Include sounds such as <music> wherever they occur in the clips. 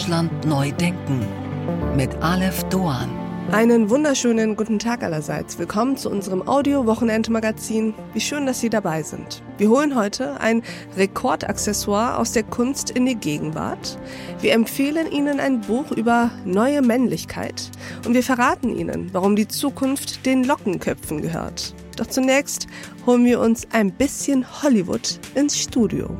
Deutschland neu denken mit Aleph Doan. Einen wunderschönen guten Tag allerseits. Willkommen zu unserem Audio-Wochenend-Magazin. Wie schön, dass Sie dabei sind. Wir holen heute ein Rekordaccessoire aus der Kunst in die Gegenwart. Wir empfehlen Ihnen ein Buch über neue Männlichkeit. Und wir verraten Ihnen, warum die Zukunft den Lockenköpfen gehört. Doch zunächst holen wir uns ein bisschen Hollywood ins Studio.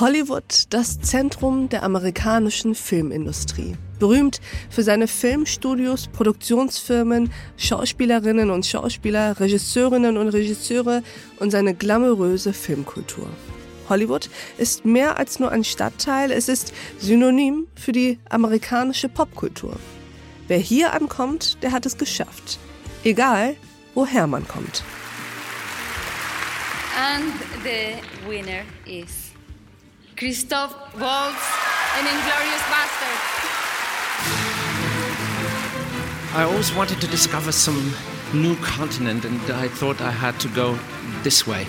Hollywood, das Zentrum der amerikanischen Filmindustrie. Berühmt für seine Filmstudios, Produktionsfirmen, Schauspielerinnen und Schauspieler, Regisseurinnen und Regisseure und seine glamouröse Filmkultur. Hollywood ist mehr als nur ein Stadtteil, es ist Synonym für die amerikanische Popkultur. Wer hier ankommt, der hat es geschafft. Egal, woher man kommt. And the winner is Christoph Waltz in Inglorious Bastard. I always wanted to discover some new continent, and I thought I had to go this way.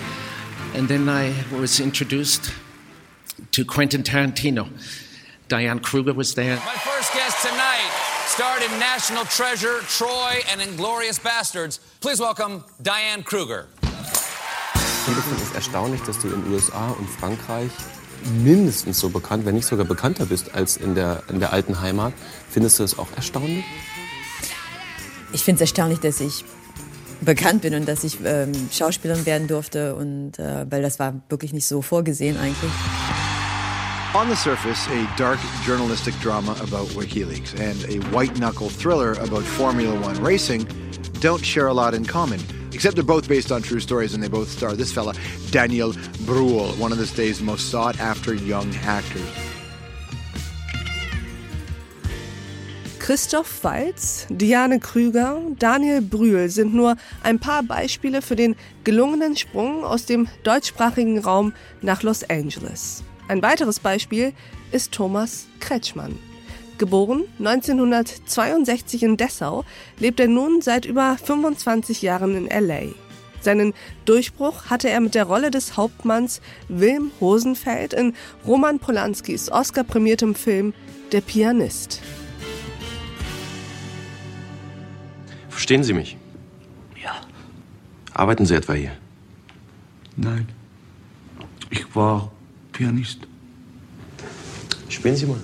And then I was introduced to Quentin Tarantino. Diane Kruger was there. My first guest tonight starred in National Treasure, Troy, and Inglorious Bastards. Please welcome Diane Kruger. Ich finde es erstaunlich, dass du in den USA und Frankreich mindestens so bekannt, wenn nicht sogar bekannter bist als in der, in der alten Heimat. Findest du das auch erstaunlich? Ich finde es erstaunlich, dass ich bekannt bin und dass ich ähm, Schauspielerin werden durfte und äh, weil das war wirklich nicht so vorgesehen eigentlich. On the surface, a dark journalistic drama about WikiLeaks and a white knuckle thriller about Formula One racing don't share a lot in common. Except they're both based on true stories and they both star this fella, Daniel Bruhl, one of this day's most sought after young actors. Christoph Waltz, Diane Krüger, Daniel Brühl sind nur ein paar Beispiele für den gelungenen Sprung aus dem deutschsprachigen Raum nach Los Angeles. Ein weiteres Beispiel ist Thomas Kretschmann. Geboren 1962 in Dessau, lebt er nun seit über 25 Jahren in LA. Seinen Durchbruch hatte er mit der Rolle des Hauptmanns Wilm Hosenfeld in Roman Polanskis Oscar-prämiertem Film Der Pianist. Verstehen Sie mich? Ja. Arbeiten Sie etwa hier? Nein. Ich war Pianist. Spielen Sie mal.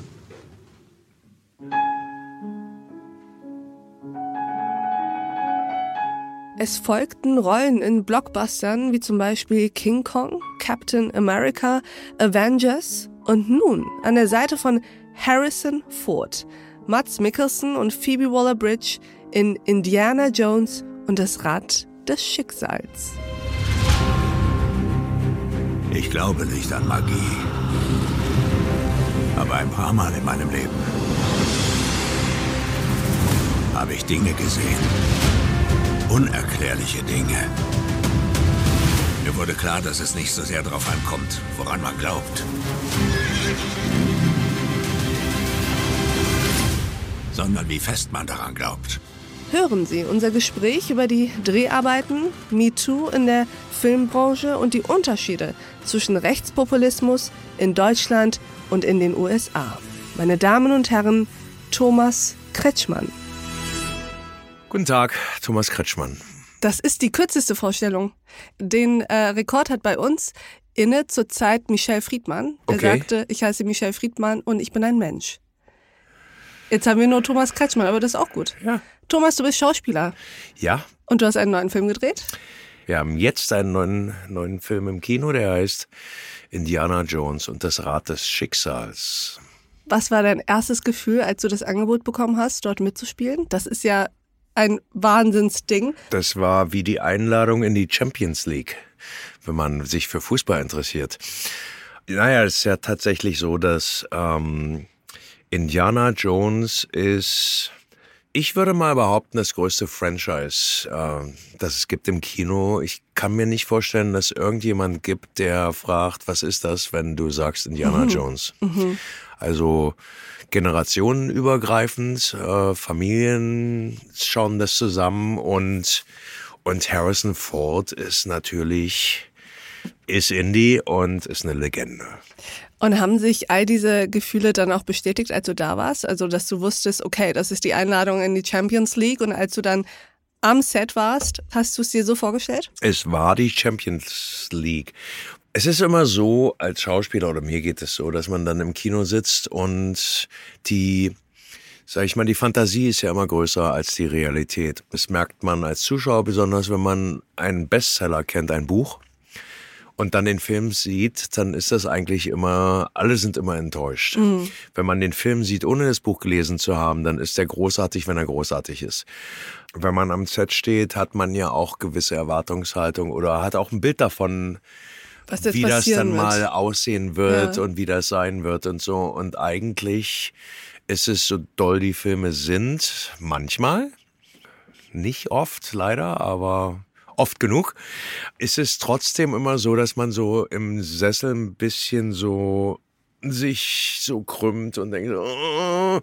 Es folgten Rollen in Blockbustern wie zum Beispiel King Kong, Captain America, Avengers und nun an der Seite von Harrison Ford, Mats Mikkelsen und Phoebe Waller-Bridge in Indiana Jones und das Rad des Schicksals. Ich glaube nicht an Magie. Aber ein paar Mal in meinem Leben habe ich Dinge gesehen. Unerklärliche Dinge. Mir wurde klar, dass es nicht so sehr darauf ankommt, woran man glaubt. Sondern wie fest man daran glaubt. Hören Sie unser Gespräch über die Dreharbeiten, MeToo in der Filmbranche und die Unterschiede zwischen Rechtspopulismus in Deutschland und in den USA. Meine Damen und Herren, Thomas Kretschmann. Guten Tag, Thomas Kretschmann. Das ist die kürzeste Vorstellung. Den äh, Rekord hat bei uns inne zurzeit Michel Friedmann. Der Okay. sagte, ich heiße Michel Friedmann und ich bin ein Mensch. Jetzt haben wir nur Thomas Kretschmann, aber das ist auch gut. Ja. Thomas, du bist Schauspieler Ja, und du hast einen neuen Film gedreht. wir haben jetzt einen neuen, neuen Film im Kino, der heißt Indiana Jones und das Rad des Schicksals. Was war dein erstes Gefühl, als du das Angebot bekommen hast, dort mitzuspielen? Das ist ja ein Wahnsinnsding. Das war wie die Einladung in die Champions League, wenn man sich für Fußball interessiert. Naja, es ist ja tatsächlich so, dass ähm, Indiana Jones ist, ich würde mal behaupten, das größte Franchise, äh, das es gibt im Kino. Ich kann mir nicht vorstellen, dass irgendjemand gibt, der fragt, was ist das, wenn du sagst Indiana Jones. Also generationenübergreifend, äh, Familien schauen das zusammen und, und Harrison Ford ist natürlich ist Indie und ist eine Legende. Und haben sich all diese Gefühle dann auch bestätigt, als du da warst? Also, dass du wusstest, okay, das ist die Einladung in die Champions League und als du dann am Set warst, hast du es dir so vorgestellt? Es war die Champions League. Es ist immer so, als Schauspieler, oder mir geht es so, dass man dann im Kino sitzt und die, sag ich mal, die Fantasie ist ja immer größer als die Realität. Das merkt man als Zuschauer besonders, wenn man einen Bestseller kennt, ein Buch und dann den Film sieht, dann ist das eigentlich immer, alle sind immer enttäuscht. Mhm. Wenn man den Film sieht, ohne das Buch gelesen zu haben, dann ist der großartig, wenn er großartig ist. Wenn man am Set steht, hat man ja auch gewisse Erwartungshaltung oder hat auch ein Bild davon, wie das dann wird. mal aussehen wird ja. und wie das sein wird und so. Und eigentlich ist es so doll die Filme sind, manchmal, nicht oft leider, aber oft genug, ist es trotzdem immer so, dass man so im Sessel ein bisschen so sich so krümmt und denkt, oh.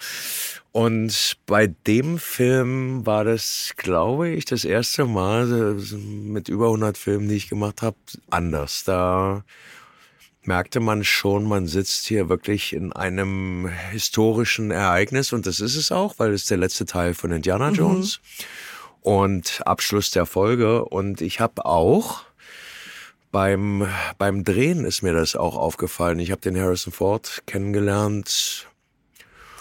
Und bei dem Film war das, glaube ich, das erste Mal mit über 100 Filmen, die ich gemacht habe, anders. Da merkte man schon, man sitzt hier wirklich in einem historischen Ereignis und das ist es auch, weil es der letzte Teil von Indiana mhm. Jones. Mhm und Abschluss der Folge. Und ich habe auch beim, beim Drehen ist mir das auch aufgefallen. Ich habe den Harrison Ford kennengelernt.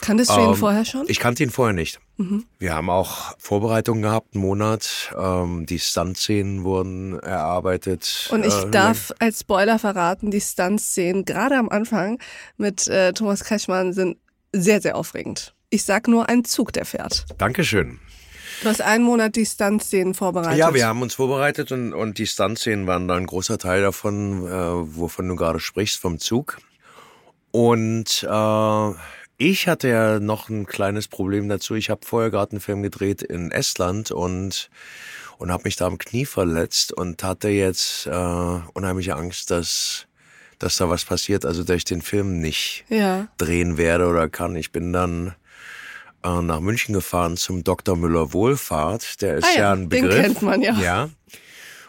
Kanntest du ihn ähm, vorher schon? Ich kannte ihn vorher nicht. Mhm. Wir haben auch Vorbereitungen gehabt, einen Monat. Ähm, die Stunt-Szenen wurden erarbeitet. Und ich äh, darf als Spoiler verraten, die Stunt-Szenen gerade am Anfang mit äh, Thomas Kretschmann sind sehr, sehr aufregend. Ich sag nur ein Zug, der fährt. Dankeschön. Du hast einen Monat die Stunt-Szenen vorbereitet. Ja, wir haben uns vorbereitet und, und die Stunt-Szenen waren dann ein großer Teil davon, äh, wovon du gerade sprichst, vom Zug. Und äh, ich hatte ja noch ein kleines Problem dazu. Ich habe vorher gerade einen Film gedreht in Estland und und habe mich da am Knie verletzt und hatte jetzt äh, unheimliche Angst, dass dass da was passiert, also dass ich den Film nicht ja. drehen werde oder kann. Ich bin dann äh, nach München gefahren zum Dr. Müller Wohlfahrt. Der ist ah ja, ja, ein Begriff. Den kennt man ja. Ja.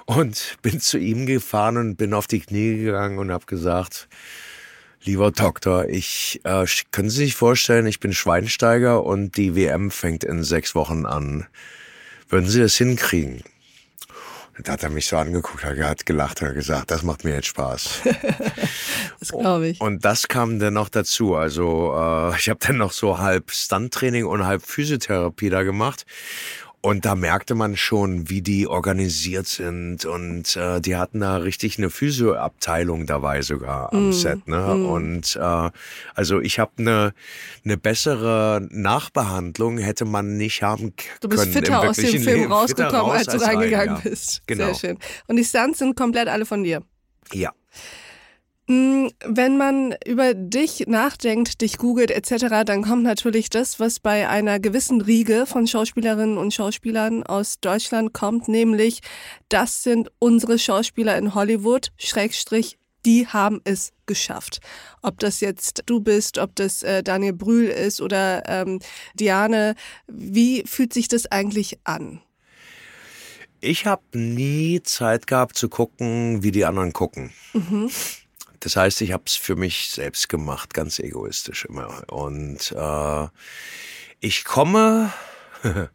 Und bin zu ihm gefahren und bin auf die Knie gegangen und habe gesagt, lieber Doktor, ich äh, können Sie sich vorstellen, ich bin Schweinsteiger und die WM fängt in sechs Wochen an. Würden Sie das hinkriegen? Da hat er mich so angeguckt, hat gelacht, hat gesagt, das macht mir jetzt Spaß. <laughs> das glaube ich. Und das kam dann noch dazu. Also äh, ich habe dann noch so halb Stunt-Training und halb Physiotherapie da gemacht. Und da merkte man schon, wie die organisiert sind. Und äh, die hatten da richtig eine Physioabteilung dabei sogar am mm. Set. Ne? Mm. Und äh, also ich habe eine ne bessere Nachbehandlung hätte man nicht haben können. Du bist fitter aus dem Film Leben. rausgekommen, raus als du reingegangen rein, ja. bist. Genau. Sehr schön. Und die Stunts sind komplett alle von dir. Ja. Mm, wenn man über dich nachdenkt, dich googelt etc., dann kommt natürlich das, was bei einer gewissen Riege von Schauspielerinnen und Schauspielern aus Deutschland kommt, nämlich das sind unsere Schauspieler in Hollywood, Schrägstrich, die haben es geschafft. Ob das jetzt du bist, ob das äh, Daniel Brühl ist oder ähm, Diane, wie fühlt sich das eigentlich an? Ich habe nie Zeit gehabt zu gucken, wie die anderen gucken. Mhm. Das heißt, ich habe es für mich selbst gemacht, ganz egoistisch immer. Und äh, ich komme, <laughs>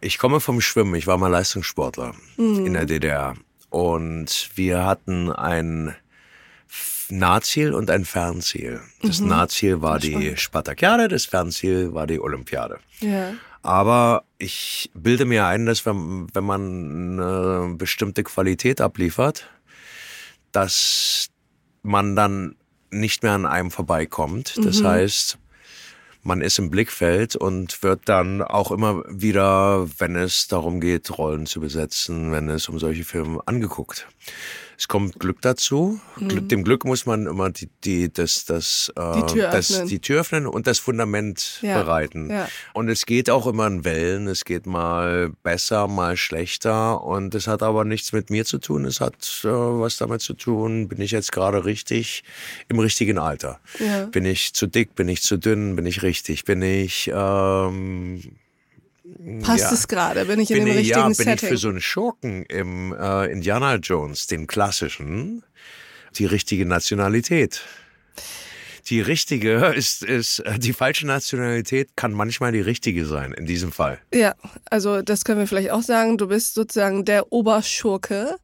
ich komme vom Schwimmen. Ich war mal Leistungssportler mhm. in der DDR. Und wir hatten ein Nahziel und ein Fernziel. Das mhm. Nahziel war die Spartakiade, das Fernziel war die Olympiade. Ja. Aber ich bilde mir ein, dass wenn, wenn man eine bestimmte Qualität abliefert, dass man dann nicht mehr an einem vorbeikommt. Das mhm. heißt, man ist im Blickfeld und wird dann auch immer wieder, wenn es darum geht, Rollen zu besetzen, wenn es um solche Filme angeguckt. Es kommt Glück dazu. Mhm. Dem Glück muss man immer die, die, das, das, äh, die, Tür das, die Tür öffnen und das Fundament ja. bereiten. Ja. Und es geht auch immer in Wellen. Es geht mal besser, mal schlechter. Und es hat aber nichts mit mir zu tun. Es hat äh, was damit zu tun, bin ich jetzt gerade richtig im richtigen Alter. Ja. Bin ich zu dick, bin ich zu dünn, bin ich richtig, bin ich ähm, Passt Ja. es gerade? Bin ich in bin dem ich, richtigen ja, bin Setting? ich für so einen Schurken im äh, Indiana Jones, den klassischen, die richtige Nationalität. Die richtige <laughs> ist, ist, äh, die falsche Nationalität kann manchmal die richtige sein, in diesem Fall. Ja, also das können wir vielleicht auch sagen. Du bist sozusagen der Oberschurke.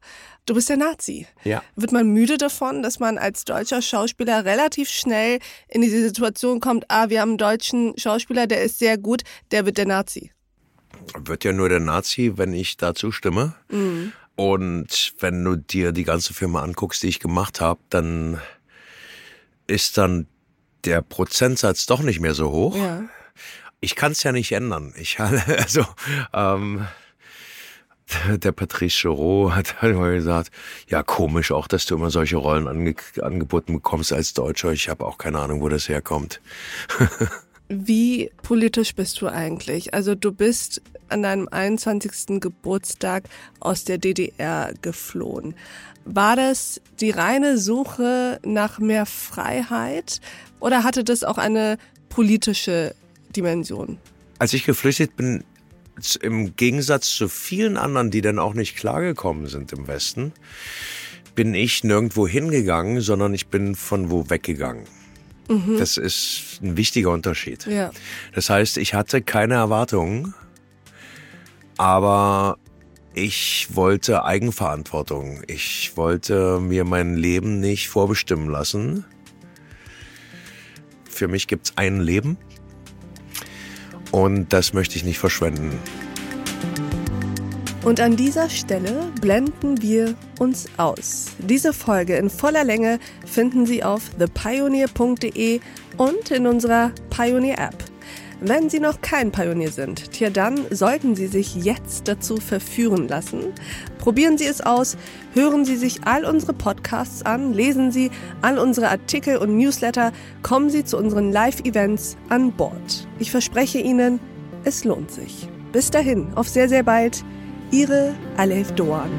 Du bist der Nazi. Ja. Wird man müde davon, dass man als deutscher Schauspieler relativ schnell in diese Situation kommt, ah, wir haben einen deutschen Schauspieler, der ist sehr gut, der wird der Nazi. Wird ja nur der Nazi, wenn ich dazu stimme. Mhm. Und wenn du dir die ganze Firma anguckst, die ich gemacht habe, dann ist dann der Prozentsatz doch nicht mehr so hoch. Ja. Ich kann es ja nicht ändern. Ich <laughs> also ähm, der Patrice Chirot hat halt mal gesagt, ja komisch auch, dass du immer solche Rollen ange angeboten bekommst als Deutscher. Ich habe auch keine Ahnung, wo das herkommt. <laughs> Wie politisch bist du eigentlich? Also du bist an deinem 21. Geburtstag aus der DDR geflohen. War das die reine Suche nach mehr Freiheit oder hatte das auch eine politische Dimension? Als ich geflüchtet bin, im Gegensatz zu vielen anderen, die dann auch nicht klargekommen sind im Westen, bin ich nirgendwo hingegangen, sondern ich bin von wo weggegangen. Mhm. Das ist ein wichtiger Unterschied. Ja. Das heißt, ich hatte keine Erwartungen, aber ich wollte Eigenverantwortung. Ich wollte mir mein Leben nicht vorbestimmen lassen. Für mich gibt's ein Leben und das möchte ich nicht verschwenden. Und an dieser Stelle blenden wir uns aus. Diese Folge in voller Länge finden Sie auf thepioneer.de und in unserer Pioneer App. Wenn Sie noch kein Pionier sind, tja dann sollten Sie sich jetzt dazu verführen lassen. Probieren Sie es aus, hören Sie sich all unsere Podcasts an, lesen Sie all unsere Artikel und Newsletter, kommen Sie zu unseren Live-Events an Bord. Ich verspreche Ihnen, es lohnt sich. Bis dahin, auf sehr, sehr bald. Ihre Alef Doan.